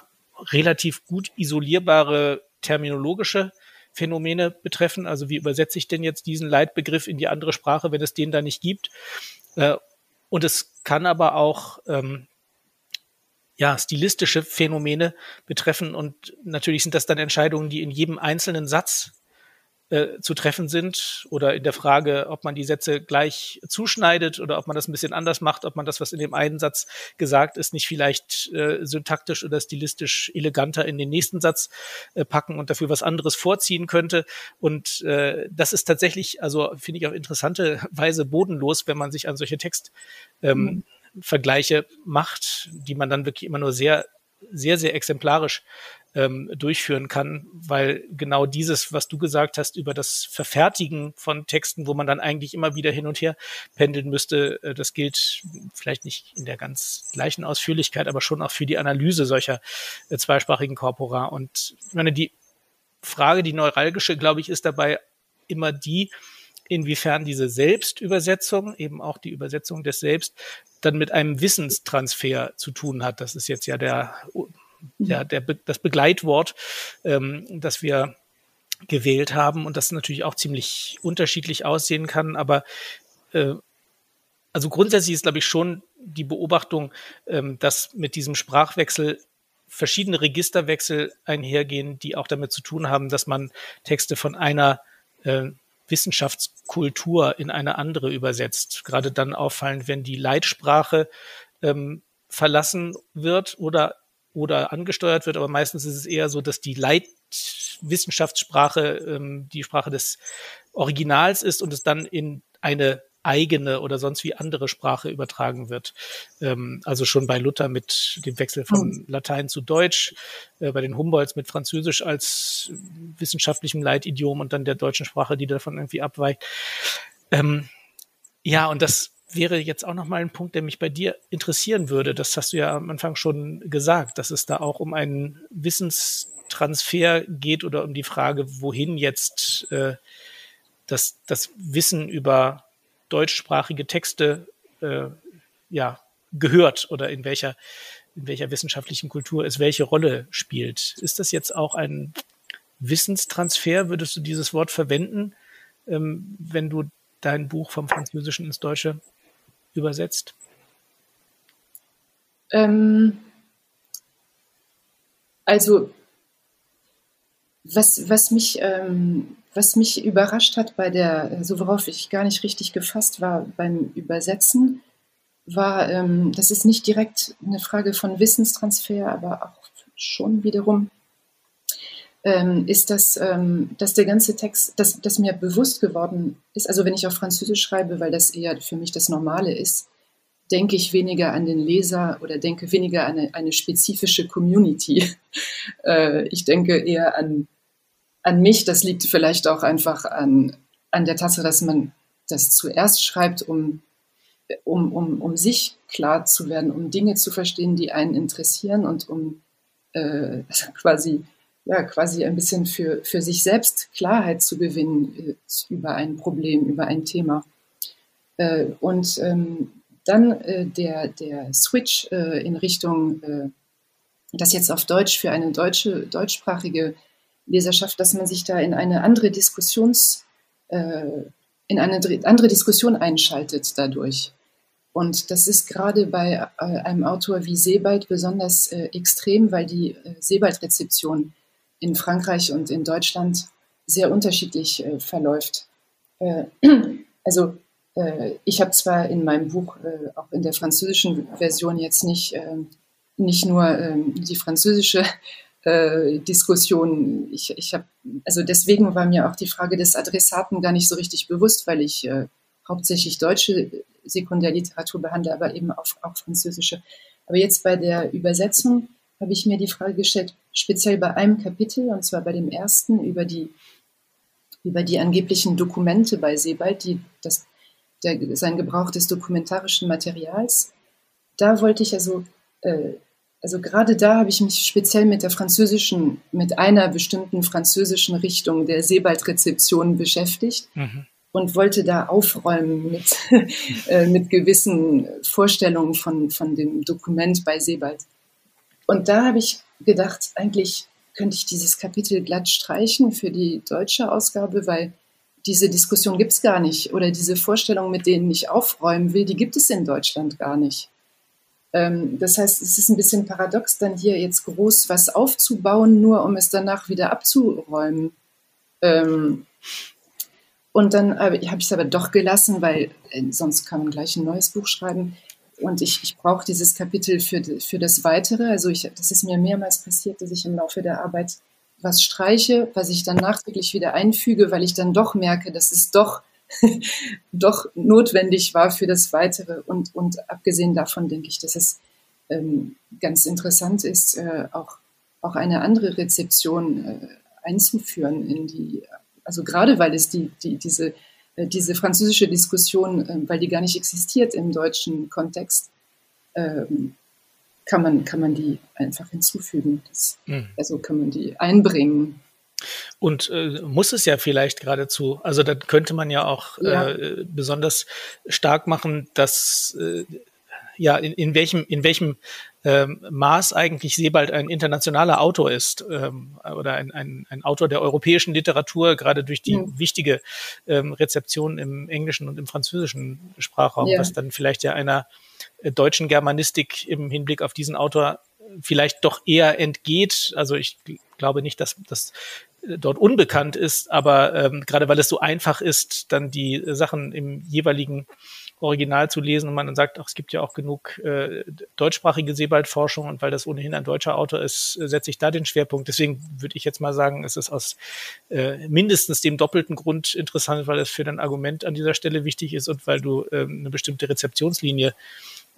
relativ gut isolierbare terminologische Phänomene betreffen. Also wie übersetze ich denn jetzt diesen Leitbegriff in die andere Sprache, wenn es den da nicht gibt? Äh, und es kann aber auch ähm, ja, stilistische Phänomene betreffen. Und natürlich sind das dann Entscheidungen, die in jedem einzelnen Satz äh, zu treffen sind oder in der Frage, ob man die Sätze gleich zuschneidet oder ob man das ein bisschen anders macht, ob man das, was in dem einen Satz gesagt ist, nicht vielleicht äh, syntaktisch oder stilistisch eleganter in den nächsten Satz äh, packen und dafür was anderes vorziehen könnte. Und äh, das ist tatsächlich, also finde ich auf interessante Weise bodenlos, wenn man sich an solche Textvergleiche ähm, mhm. Macht, die man dann wirklich immer nur sehr sehr, sehr exemplarisch ähm, durchführen kann, weil genau dieses, was du gesagt hast über das Verfertigen von Texten, wo man dann eigentlich immer wieder hin und her pendeln müsste, äh, das gilt vielleicht nicht in der ganz gleichen Ausführlichkeit, aber schon auch für die Analyse solcher äh, zweisprachigen Korpora. Und ich meine, die Frage, die neuralgische, glaube ich, ist dabei immer die, inwiefern diese Selbstübersetzung, eben auch die Übersetzung des Selbst, dann mit einem Wissenstransfer zu tun hat. Das ist jetzt ja der ja, der, das Begleitwort, ähm, das wir gewählt haben und das natürlich auch ziemlich unterschiedlich aussehen kann. Aber äh, also grundsätzlich ist, glaube ich, schon die Beobachtung, ähm, dass mit diesem Sprachwechsel verschiedene Registerwechsel einhergehen, die auch damit zu tun haben, dass man Texte von einer äh, Wissenschaftskultur in eine andere übersetzt. Gerade dann auffallend, wenn die Leitsprache ähm, verlassen wird oder oder angesteuert wird, aber meistens ist es eher so, dass die Leitwissenschaftssprache ähm, die Sprache des Originals ist und es dann in eine eigene oder sonst wie andere Sprache übertragen wird. Ähm, also schon bei Luther mit dem Wechsel von mhm. Latein zu Deutsch, äh, bei den Humboldts mit Französisch als wissenschaftlichem Leitidiom und dann der deutschen Sprache, die davon irgendwie abweicht. Ähm, ja, und das wäre jetzt auch nochmal ein Punkt, der mich bei dir interessieren würde. Das hast du ja am Anfang schon gesagt, dass es da auch um einen Wissenstransfer geht oder um die Frage, wohin jetzt äh, das, das Wissen über deutschsprachige Texte äh, ja gehört oder in welcher in welcher wissenschaftlichen Kultur es welche Rolle spielt. Ist das jetzt auch ein Wissenstransfer? Würdest du dieses Wort verwenden, ähm, wenn du dein Buch vom Französischen ins Deutsche übersetzt? Ähm, also was, was, mich, ähm, was mich überrascht hat bei der, so worauf ich gar nicht richtig gefasst war beim Übersetzen, war, ähm, das ist nicht direkt eine Frage von Wissenstransfer, aber auch schon wiederum ähm, ist, dass, ähm, dass der ganze Text, dass, dass mir bewusst geworden ist, also wenn ich auf Französisch schreibe, weil das eher für mich das Normale ist, denke ich weniger an den Leser oder denke weniger an eine, eine spezifische Community. äh, ich denke eher an, an mich. Das liegt vielleicht auch einfach an, an der Tatsache, dass man das zuerst schreibt, um, um, um, um sich klar zu werden, um Dinge zu verstehen, die einen interessieren und um äh, quasi ja, quasi ein bisschen für, für sich selbst Klarheit zu gewinnen äh, über ein Problem, über ein Thema. Äh, und ähm, dann äh, der, der Switch äh, in Richtung, äh, das jetzt auf Deutsch für eine deutsche, deutschsprachige Leserschaft, dass man sich da in eine andere Diskussions, äh, in eine andere Diskussion einschaltet dadurch. Und das ist gerade bei einem Autor wie Sebald besonders extrem, weil die Sebald-Rezeption in Frankreich und in Deutschland sehr unterschiedlich äh, verläuft. Äh, also äh, ich habe zwar in meinem Buch äh, auch in der französischen Version jetzt nicht, nicht nur ähm, die französische äh, Diskussion, ich, ich habe, also deswegen war mir auch die Frage des Adressaten gar nicht so richtig bewusst, weil ich äh, hauptsächlich deutsche Sekundärliteratur behandle, aber eben auch, auch französische. Aber jetzt bei der Übersetzung habe ich mir die Frage gestellt, speziell bei einem Kapitel, und zwar bei dem ersten, über die, über die angeblichen Dokumente bei Sebald, die, das, der, sein Gebrauch des dokumentarischen Materials. Da wollte ich also, äh, also gerade da habe ich mich speziell mit der französischen, mit einer bestimmten französischen Richtung der Sebald-Rezeption beschäftigt. Mhm und wollte da aufräumen mit, äh, mit gewissen Vorstellungen von, von dem Dokument bei Sebald. Und da habe ich gedacht, eigentlich könnte ich dieses Kapitel glatt streichen für die deutsche Ausgabe, weil diese Diskussion gibt es gar nicht. Oder diese Vorstellung, mit denen ich aufräumen will, die gibt es in Deutschland gar nicht. Ähm, das heißt, es ist ein bisschen paradox, dann hier jetzt groß was aufzubauen, nur um es danach wieder abzuräumen. Ähm, und dann habe ich es aber doch gelassen, weil äh, sonst kann man gleich ein neues Buch schreiben. Und ich, ich brauche dieses Kapitel für, für das Weitere. Also ich, das ist mir mehrmals passiert, dass ich im Laufe der Arbeit was streiche, was ich dann nachträglich wieder einfüge, weil ich dann doch merke, dass es doch, doch notwendig war für das Weitere. Und, und abgesehen davon denke ich, dass es ähm, ganz interessant ist, äh, auch, auch eine andere Rezeption äh, einzuführen in die, also gerade weil es die, die, diese äh, diese französische Diskussion, äh, weil die gar nicht existiert im deutschen Kontext, ähm, kann man, kann man die einfach hinzufügen. Das, mhm. Also kann man die einbringen. Und äh, muss es ja vielleicht geradezu, also da könnte man ja auch ja. Äh, besonders stark machen, dass äh, ja in, in welchem in welchem ähm, Maß eigentlich Sebald ein internationaler Autor ist ähm, oder ein, ein, ein Autor der europäischen Literatur, gerade durch die mhm. wichtige ähm, Rezeption im englischen und im französischen Sprachraum, ja. was dann vielleicht ja einer äh, deutschen Germanistik im Hinblick auf diesen Autor vielleicht doch eher entgeht. Also ich glaube nicht, dass das äh, dort unbekannt ist, aber ähm, gerade weil es so einfach ist, dann die Sachen im jeweiligen Original zu lesen und man dann sagt, ach, es gibt ja auch genug äh, deutschsprachige Seebaldforschung und weil das ohnehin ein deutscher Autor ist, äh, setze ich da den Schwerpunkt. Deswegen würde ich jetzt mal sagen, es ist aus äh, mindestens dem doppelten Grund interessant, weil es für dein Argument an dieser Stelle wichtig ist und weil du äh, eine bestimmte Rezeptionslinie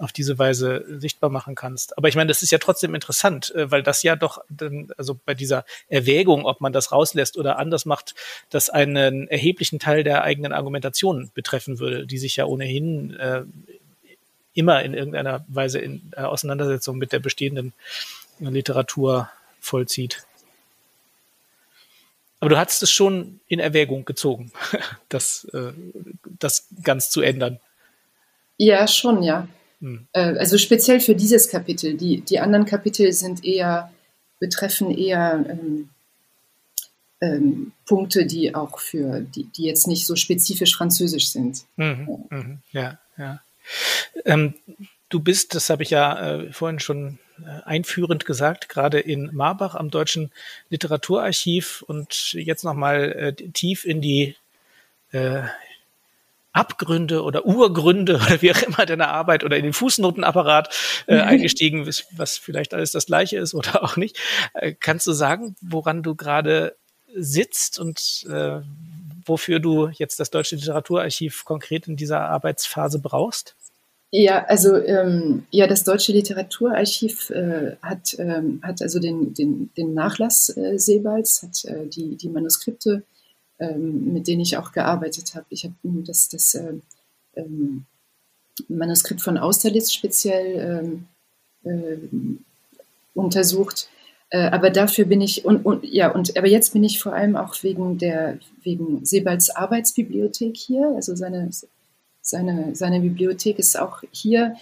auf diese Weise sichtbar machen kannst. Aber ich meine, das ist ja trotzdem interessant, äh, weil das ja doch also bei dieser Erwägung, ob man das rauslässt oder anders macht, das einen erheblichen Teil der eigenen Argumentation betreffen würde, die sich ja ohnehin äh, immer in irgendeiner Weise in äh, Auseinandersetzung mit der bestehenden Literatur vollzieht. Aber du hattest es schon in Erwägung gezogen, das, äh, das ganz zu ändern. Ja, schon, ja. Hm. Äh, also speziell für dieses Kapitel. Die, die anderen Kapitel sind eher, betreffen eher ähm, ähm, Punkte, die auch für, die, die jetzt nicht so spezifisch französisch sind. Mhm, mhm, ja, ja. Ähm, du bist, das habe ich ja äh, vorhin schon äh, einführend gesagt, gerade in Marbach am Deutschen Literaturarchiv und jetzt nochmal äh, tief in die äh, Abgründe oder Urgründe oder wie auch immer deiner Arbeit oder in den Fußnotenapparat äh, eingestiegen, was vielleicht alles das gleiche ist oder auch nicht. Äh, kannst du sagen, woran du gerade sitzt und äh, wofür du jetzt das Deutsche Literaturarchiv konkret in dieser Arbeitsphase brauchst? Ja, also ähm, ja, das Deutsche Literaturarchiv äh, hat, ähm, hat also den, den, den Nachlass äh, Sebalds, hat äh, die, die Manuskripte, ähm, mit denen ich auch gearbeitet habe. Ich habe das, das äh, ähm, Manuskript von Austerlitz speziell ähm, äh, untersucht. Äh, aber dafür bin ich und, und ja und aber jetzt bin ich vor allem auch wegen der wegen Sebalds Arbeitsbibliothek hier, also seine seine, seine Bibliothek ist auch hier.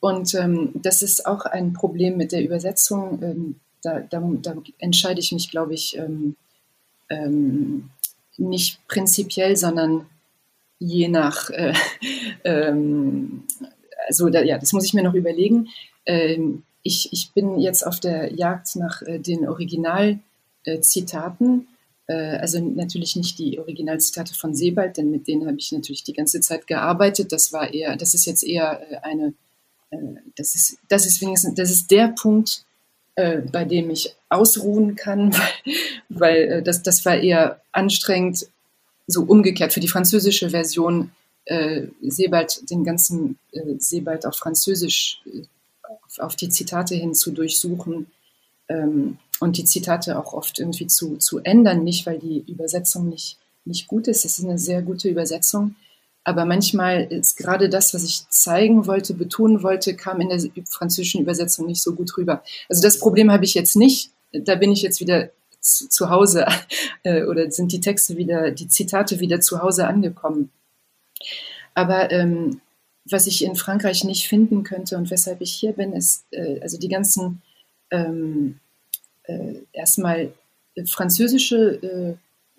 Und ähm, das ist auch ein Problem mit der Übersetzung. Ähm, da, da, da, entscheide ich mich, glaube ich, ähm, ähm nicht prinzipiell, sondern je nach, äh, ähm, also da, ja, das muss ich mir noch überlegen. Ähm, ich, ich bin jetzt auf der Jagd nach äh, den Originalzitaten äh, also natürlich nicht die Originalzitate von Sebald, denn mit denen habe ich natürlich die ganze Zeit gearbeitet. Das war eher, das ist jetzt eher äh, eine, äh, das ist, das ist wenigstens, das ist der Punkt, bei dem ich ausruhen kann, weil, weil das, das war eher anstrengend, so umgekehrt für die französische Version äh, Sebald, den ganzen äh, Sebald auf Französisch auf, auf, die Zitate hin zu durchsuchen. Ähm, und die Zitate auch oft irgendwie zu, zu ändern, nicht weil die Übersetzung nicht, nicht gut ist. Es ist eine sehr gute Übersetzung. Aber manchmal ist gerade das, was ich zeigen wollte, betonen wollte, kam in der französischen Übersetzung nicht so gut rüber. Also das Problem habe ich jetzt nicht. Da bin ich jetzt wieder zu, zu Hause äh, oder sind die Texte wieder, die Zitate wieder zu Hause angekommen. Aber ähm, was ich in Frankreich nicht finden könnte und weshalb ich hier bin, ist äh, also die ganzen ähm, äh, erstmal französische, äh,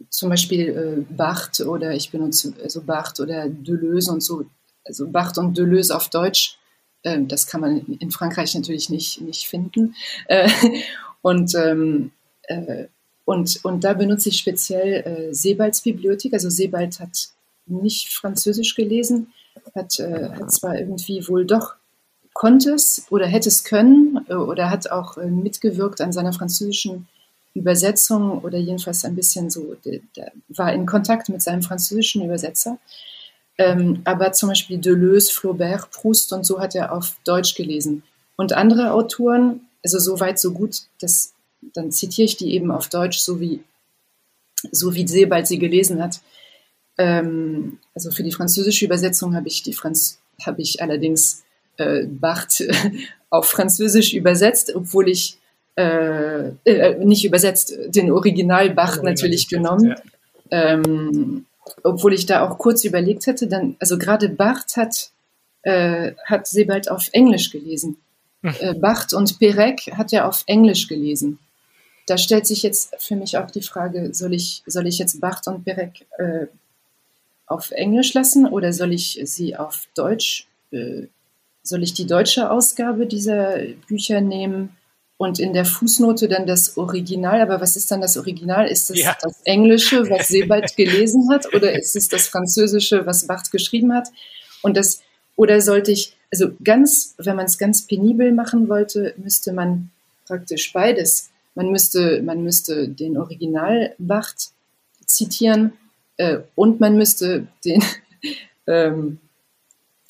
zum Beispiel äh, Barthes oder ich benutze also Barthes oder Deleuze und so, also Barthes und Deleuze auf Deutsch. Äh, das kann man in Frankreich natürlich nicht, nicht finden. Äh, und, ähm, äh, und, und da benutze ich speziell Sebalds Bibliothek. Also Sebald hat nicht Französisch gelesen, hat, hat zwar irgendwie wohl doch konnte es oder hätte es können äh, oder hat auch äh, mitgewirkt an seiner französischen Übersetzung oder jedenfalls ein bisschen so, der, der war in Kontakt mit seinem französischen Übersetzer. Ähm, aber zum Beispiel Deleuze, Flaubert, Proust und so hat er auf Deutsch gelesen. Und andere Autoren, also so weit, so gut, das, dann zitiere ich die eben auf Deutsch, so wie, so wie Sebald sie gelesen hat. Ähm, also für die französische Übersetzung habe ich die ich allerdings äh, Barthes auf Französisch übersetzt, obwohl ich äh, äh, nicht übersetzt, den Original Bach natürlich genommen. Ja. Ähm, obwohl ich da auch kurz überlegt hätte, dann, also gerade Barthes hat, äh, hat Sebald auf Englisch gelesen. Hm. Äh, Barthes und Perec hat er auf Englisch gelesen. Da stellt sich jetzt für mich auch die Frage, soll ich, soll ich jetzt Barthes und Perec äh, auf Englisch lassen oder soll ich sie auf Deutsch äh, soll ich die deutsche Ausgabe dieser Bücher nehmen und in der Fußnote dann das Original? Aber was ist dann das Original? Ist es ja. das Englische, was Sebald gelesen hat, oder ist es das Französische, was Barth geschrieben hat? Und das, oder sollte ich, also ganz, wenn man es ganz penibel machen wollte, müsste man praktisch beides. Man müsste, man müsste den Original Barth zitieren äh, und man müsste den ähm,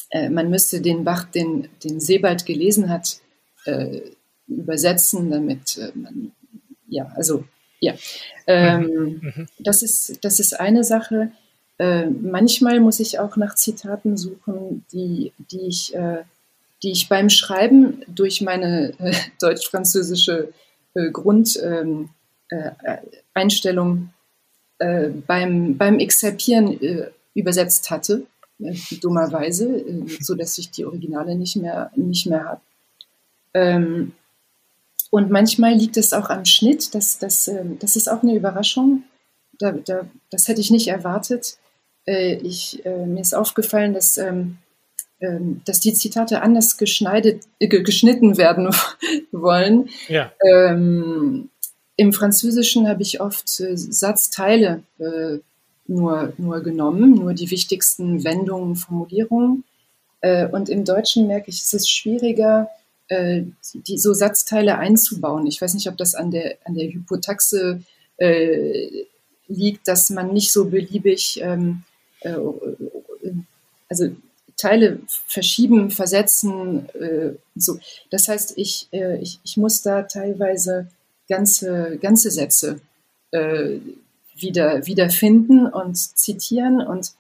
äh, man müsste den Bach, den, den Sebald gelesen hat, äh, übersetzen, damit äh, man, ja, also, ja. Ähm, mhm. das, ist, das ist eine Sache. Äh, manchmal muss ich auch nach Zitaten suchen, die, die, ich, äh, die ich beim Schreiben durch meine äh, deutsch-französische Grundeinstellung beim, beim Exerpieren übersetzt hatte dummerweise, äh, so dass ich die Originale nicht mehr, nicht mehr habe. Ähm, und manchmal liegt es auch am Schnitt, das, das, ähm, das ist auch eine Überraschung. Da, da, das hätte ich nicht erwartet. Äh, ich, äh, mir ist aufgefallen, dass, ähm, ähm, dass die Zitate anders geschneidet, äh, geschnitten werden wollen. Ja. Ähm, Im Französischen habe ich oft Satzteile nur, nur genommen, nur die wichtigsten Wendungen, Formulierungen. Und im Deutschen merke ich, es ist schwieriger, äh, die, so Satzteile einzubauen. Ich weiß nicht, ob das an der, an der Hypotaxe äh, liegt, dass man nicht so beliebig, ähm, äh, also Teile verschieben, versetzen, äh, so. Das heißt, ich, äh, ich, ich muss da teilweise ganze, ganze Sätze äh, wieder, wiederfinden und zitieren und,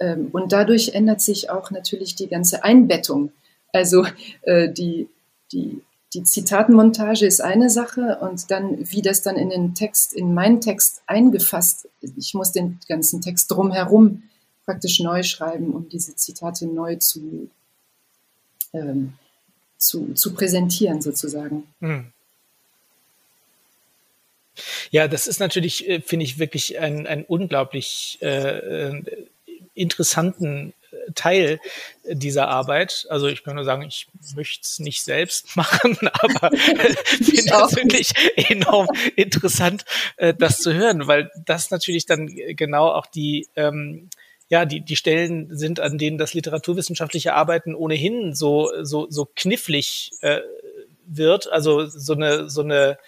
ähm, und dadurch ändert sich auch natürlich die ganze Einbettung. Also äh, die, die, die Zitatenmontage ist eine Sache und dann, wie das dann in den Text, in meinen Text eingefasst, ich muss den ganzen Text drumherum praktisch neu schreiben, um diese Zitate neu zu, ähm, zu, zu präsentieren sozusagen. Hm. Ja, das ist natürlich, äh, finde ich, wirklich ein, ein unglaublich äh, äh interessanten Teil dieser Arbeit. Also ich kann nur sagen, ich möchte es nicht selbst machen, aber finde es wirklich enorm interessant, äh, das zu hören, weil das natürlich dann genau auch die ähm, ja, die, die Stellen sind, an denen das literaturwissenschaftliche Arbeiten ohnehin so, so, so knifflig äh, wird. Also so eine, so eine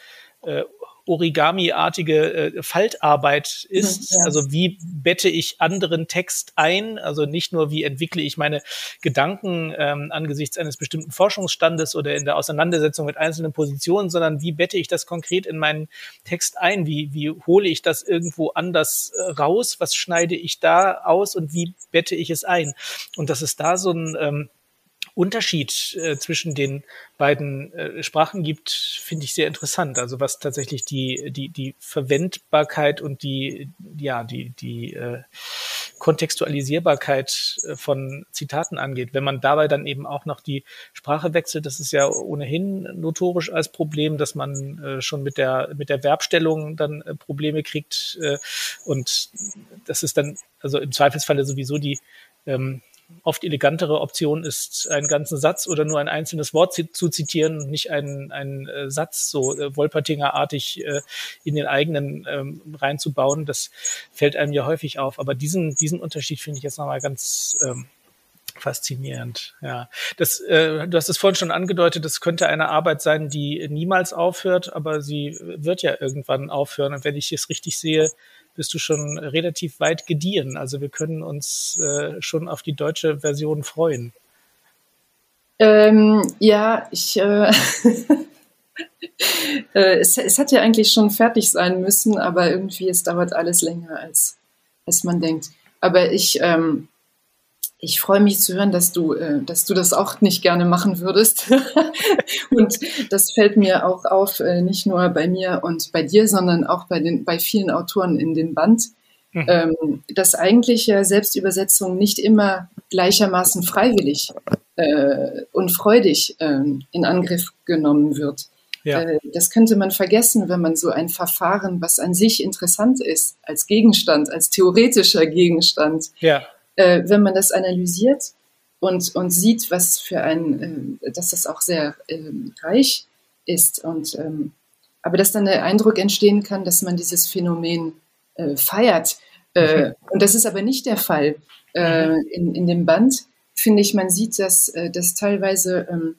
äh, Origami-artige äh, Faltarbeit ist. Ja. Also wie bette ich anderen Text ein? Also nicht nur, wie entwickle ich meine Gedanken ähm, angesichts eines bestimmten Forschungsstandes oder in der Auseinandersetzung mit einzelnen Positionen, sondern wie bette ich das konkret in meinen Text ein? Wie, wie hole ich das irgendwo anders äh, raus? Was schneide ich da aus und wie bette ich es ein? Und das ist da so ein ähm, Unterschied äh, zwischen den beiden äh, Sprachen gibt, finde ich sehr interessant. Also was tatsächlich die, die, die Verwendbarkeit und die, ja, die, die äh, Kontextualisierbarkeit äh, von Zitaten angeht. Wenn man dabei dann eben auch noch die Sprache wechselt, das ist ja ohnehin notorisch als Problem, dass man äh, schon mit der, mit der Verbstellung dann äh, Probleme kriegt. Und das ist dann, also im Zweifelsfalle sowieso die, ähm, oft elegantere Option ist, einen ganzen Satz oder nur ein einzelnes Wort zu zitieren und nicht einen, einen äh, Satz so äh, Wolpertinger-artig äh, in den eigenen ähm, reinzubauen. Das fällt einem ja häufig auf. Aber diesen, diesen Unterschied finde ich jetzt nochmal ganz ähm, faszinierend. Ja, das, äh, du hast es vorhin schon angedeutet, das könnte eine Arbeit sein, die niemals aufhört, aber sie wird ja irgendwann aufhören. Und wenn ich es richtig sehe, bist du schon relativ weit gediehen. Also wir können uns äh, schon auf die deutsche Version freuen. Ähm, ja, ich. Äh, äh, es, es hat ja eigentlich schon fertig sein müssen, aber irgendwie es dauert alles länger als, als man denkt. Aber ich, ähm, ich freue mich zu hören, dass du, äh, dass du das auch nicht gerne machen würdest. und das fällt mir auch auf, äh, nicht nur bei mir und bei dir, sondern auch bei den, bei vielen Autoren in dem Band, mhm. ähm, dass eigentlich ja Selbstübersetzung nicht immer gleichermaßen freiwillig äh, und freudig äh, in Angriff genommen wird. Ja. Das könnte man vergessen, wenn man so ein Verfahren, was an sich interessant ist, als Gegenstand, als theoretischer Gegenstand, ja äh, wenn man das analysiert und, und sieht, was für ein, äh, dass das auch sehr äh, reich ist und ähm, aber dass dann der Eindruck entstehen kann, dass man dieses Phänomen äh, feiert. Äh, mhm. Und das ist aber nicht der Fall. Äh, mhm. in, in dem Band finde ich, man sieht, dass äh, das teilweise ähm,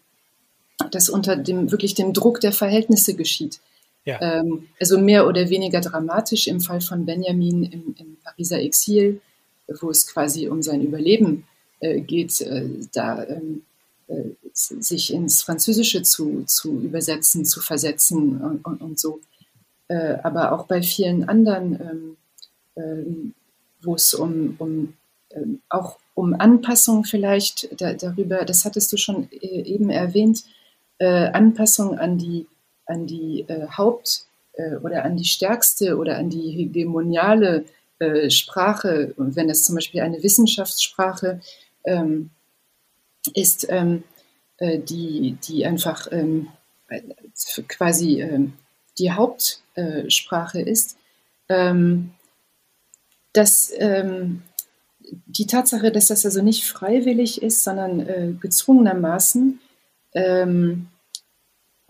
das unter dem wirklich dem Druck der Verhältnisse geschieht. Ja. Ähm, also mehr oder weniger dramatisch im Fall von Benjamin im, im Pariser Exil wo es quasi um sein Überleben äh, geht, äh, da ähm, äh, sich ins Französische zu, zu übersetzen, zu versetzen und, und, und so. Aber auch bei vielen anderen, ähm, wo es um, um ähm, auch um Anpassung vielleicht da, darüber, das hattest du schon eben erwähnt, äh, Anpassung an die, an die Haupt- oder an die stärkste oder an die hegemoniale äh, Sprache, wenn es zum Beispiel eine Wissenschaftssprache ähm, ist, ähm, äh, die, die einfach ähm, quasi ähm, die Hauptsprache ist, ähm, dass ähm, die Tatsache, dass das also nicht freiwillig ist, sondern äh, gezwungenermaßen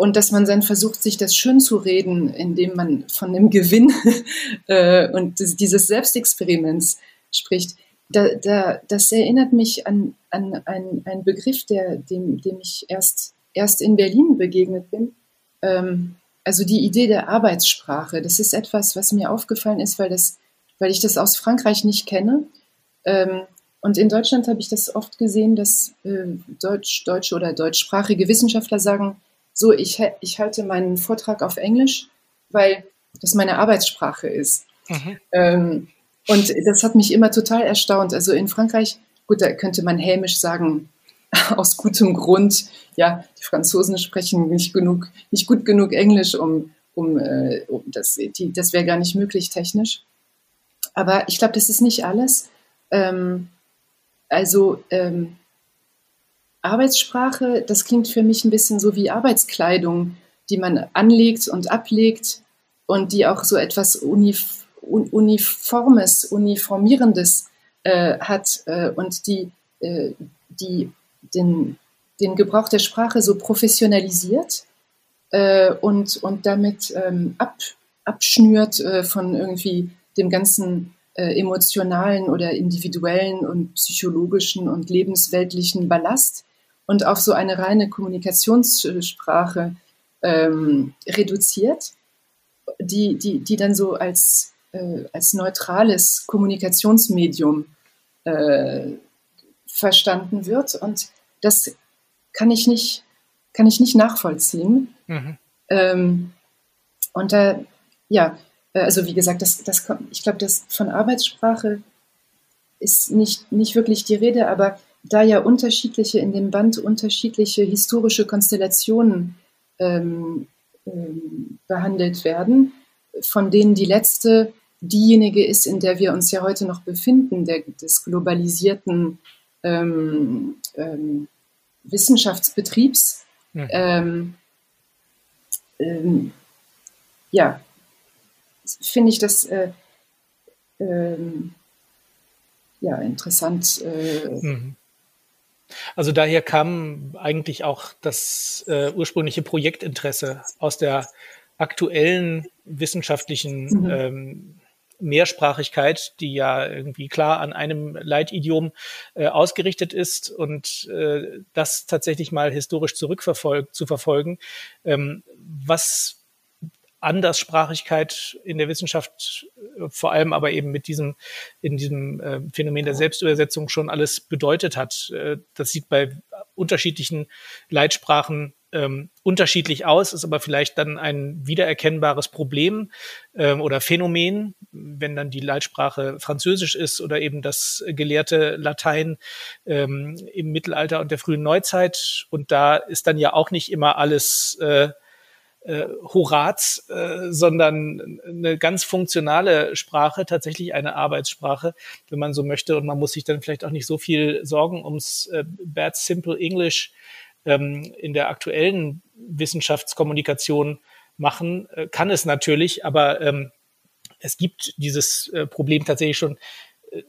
und dass man dann versucht, sich das schön zu reden, indem man von dem Gewinn äh, und dieses Selbstexperiments spricht. Da, da, das erinnert mich an, an einen Begriff, der, dem, dem ich erst, erst in Berlin begegnet bin. Ähm, also die Idee der Arbeitssprache. Das ist etwas, was mir aufgefallen ist, weil, das, weil ich das aus Frankreich nicht kenne. Ähm, und in Deutschland habe ich das oft gesehen, dass äh, Deutsch, deutsche oder deutschsprachige Wissenschaftler sagen, so, ich, ich halte meinen Vortrag auf Englisch, weil das meine Arbeitssprache ist. Mhm. Ähm, und das hat mich immer total erstaunt. Also in Frankreich, gut, da könnte man hämisch sagen, aus gutem Grund, ja, die Franzosen sprechen nicht genug, nicht gut genug Englisch, um, um, äh, um das, die, das wäre gar nicht möglich technisch. Aber ich glaube, das ist nicht alles. Ähm, also ähm, Arbeitssprache, das klingt für mich ein bisschen so wie Arbeitskleidung, die man anlegt und ablegt und die auch so etwas Unif Uniformes, Uniformierendes äh, hat äh, und die, äh, die den, den Gebrauch der Sprache so professionalisiert äh, und, und damit ähm, ab, abschnürt äh, von irgendwie dem ganzen äh, emotionalen oder individuellen und psychologischen und lebensweltlichen Ballast und auf so eine reine Kommunikationssprache ähm, reduziert, die, die, die dann so als, äh, als neutrales Kommunikationsmedium äh, verstanden wird. Und das kann ich nicht, kann ich nicht nachvollziehen. Mhm. Ähm, und da, ja, äh, also wie gesagt, das, das, ich glaube, das von Arbeitssprache ist nicht, nicht wirklich die Rede, aber da ja unterschiedliche, in dem Band unterschiedliche historische Konstellationen ähm, ähm, behandelt werden, von denen die letzte diejenige ist, in der wir uns ja heute noch befinden, der, des globalisierten ähm, ähm, Wissenschaftsbetriebs. Mhm. ja, finde ich das äh, ja, interessant. Äh, mhm. Also daher kam eigentlich auch das äh, ursprüngliche Projektinteresse aus der aktuellen wissenschaftlichen mhm. ähm, Mehrsprachigkeit, die ja irgendwie klar an einem Leitidiom äh, ausgerichtet ist und äh, das tatsächlich mal historisch zurückverfolgt zu verfolgen, ähm, was Anderssprachigkeit in der Wissenschaft, äh, vor allem aber eben mit diesem, in diesem äh, Phänomen der Selbstübersetzung schon alles bedeutet hat. Äh, das sieht bei unterschiedlichen Leitsprachen ähm, unterschiedlich aus, ist aber vielleicht dann ein wiedererkennbares Problem ähm, oder Phänomen, wenn dann die Leitsprache Französisch ist oder eben das gelehrte Latein ähm, im Mittelalter und der frühen Neuzeit. Und da ist dann ja auch nicht immer alles äh, äh, Horaz, äh, sondern eine ganz funktionale Sprache, tatsächlich eine Arbeitssprache, wenn man so möchte. Und man muss sich dann vielleicht auch nicht so viel Sorgen ums äh, Bad Simple English ähm, in der aktuellen Wissenschaftskommunikation machen. Äh, kann es natürlich, aber ähm, es gibt dieses äh, Problem tatsächlich schon äh,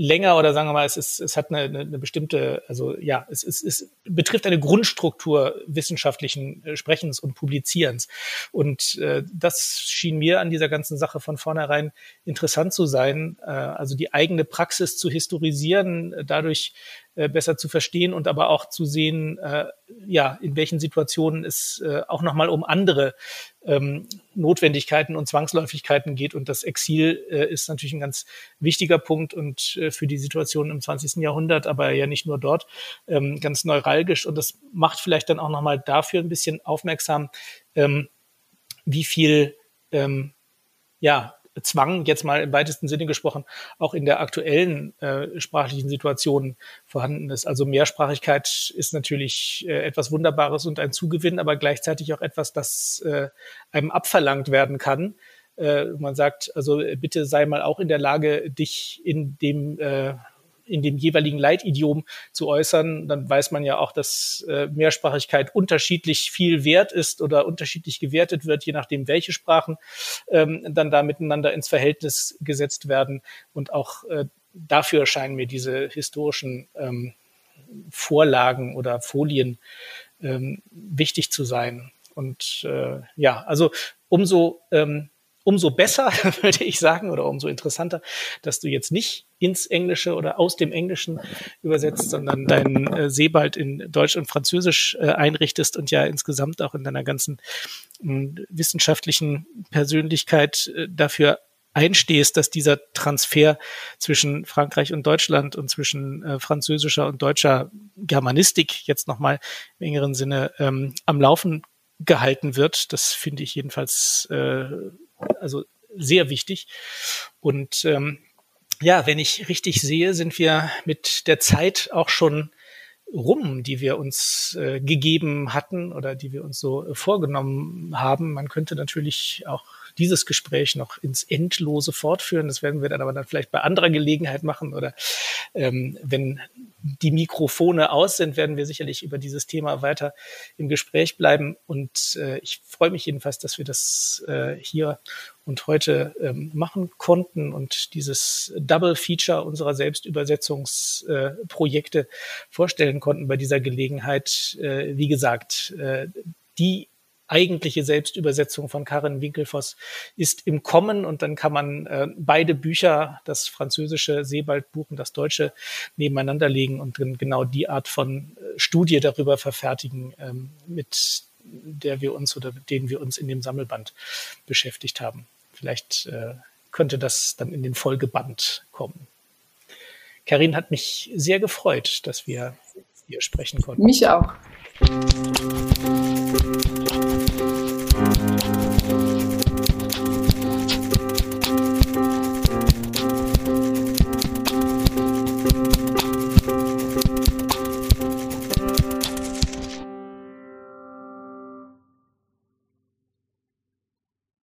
länger oder sagen wir mal, es, ist, es hat eine, eine, eine bestimmte, also ja, es, es, es betrifft eine Grundstruktur wissenschaftlichen äh, Sprechens und Publizierens. Und äh, das schien mir an dieser ganzen Sache von vornherein interessant zu sein, äh, also die eigene Praxis zu historisieren, äh, dadurch äh, besser zu verstehen und aber auch zu sehen, äh, ja, in welchen Situationen es äh, auch nochmal um andere ähm, Notwendigkeiten und Zwangsläufigkeiten geht. Und das Exil äh, ist natürlich ein ganz wichtiger Punkt und äh, für die Situation im 20. Jahrhundert, aber ja nicht nur dort, ähm, ganz neuralgisch. Und das macht vielleicht dann auch nochmal dafür ein bisschen aufmerksam, ähm, wie viel ähm, ja, Zwang, jetzt mal im weitesten Sinne gesprochen, auch in der aktuellen äh, sprachlichen Situation vorhanden ist. Also Mehrsprachigkeit ist natürlich äh, etwas Wunderbares und ein Zugewinn, aber gleichzeitig auch etwas, das äh, einem abverlangt werden kann. Äh, man sagt, also bitte sei mal auch in der Lage, dich in dem äh, in dem jeweiligen Leitidiom zu äußern, dann weiß man ja auch, dass äh, Mehrsprachigkeit unterschiedlich viel wert ist oder unterschiedlich gewertet wird, je nachdem, welche Sprachen ähm, dann da miteinander ins Verhältnis gesetzt werden. Und auch äh, dafür scheinen mir diese historischen ähm, Vorlagen oder Folien ähm, wichtig zu sein. Und äh, ja, also umso ähm, umso besser, würde ich sagen, oder umso interessanter, dass du jetzt nicht ins Englische oder aus dem Englischen übersetzt, sondern deinen äh, Sebald in Deutsch und Französisch äh, einrichtest und ja insgesamt auch in deiner ganzen äh, wissenschaftlichen Persönlichkeit äh, dafür einstehst, dass dieser Transfer zwischen Frankreich und Deutschland und zwischen äh, französischer und deutscher Germanistik jetzt nochmal im engeren Sinne ähm, am Laufen gehalten wird. Das finde ich jedenfalls äh, also sehr wichtig. Und ähm, ja, wenn ich richtig sehe, sind wir mit der Zeit auch schon rum, die wir uns äh, gegeben hatten oder die wir uns so äh, vorgenommen haben. Man könnte natürlich auch dieses Gespräch noch ins Endlose fortführen. Das werden wir dann aber dann vielleicht bei anderer Gelegenheit machen oder ähm, wenn die Mikrofone aus sind, werden wir sicherlich über dieses Thema weiter im Gespräch bleiben. Und äh, ich freue mich jedenfalls, dass wir das äh, hier und heute ähm, machen konnten und dieses Double Feature unserer Selbstübersetzungsprojekte äh, vorstellen konnten bei dieser Gelegenheit. Äh, wie gesagt, äh, die eigentliche Selbstübersetzung von Karin Winkelfoss ist im Kommen und dann kann man äh, beide Bücher, das französische Seebaldbuch und das deutsche, nebeneinander legen und genau die Art von äh, Studie darüber verfertigen, ähm, mit der wir uns oder mit denen wir uns in dem Sammelband beschäftigt haben. Vielleicht äh, könnte das dann in den Folgeband kommen. Karin hat mich sehr gefreut, dass wir hier sprechen konnten. Mich auch. Música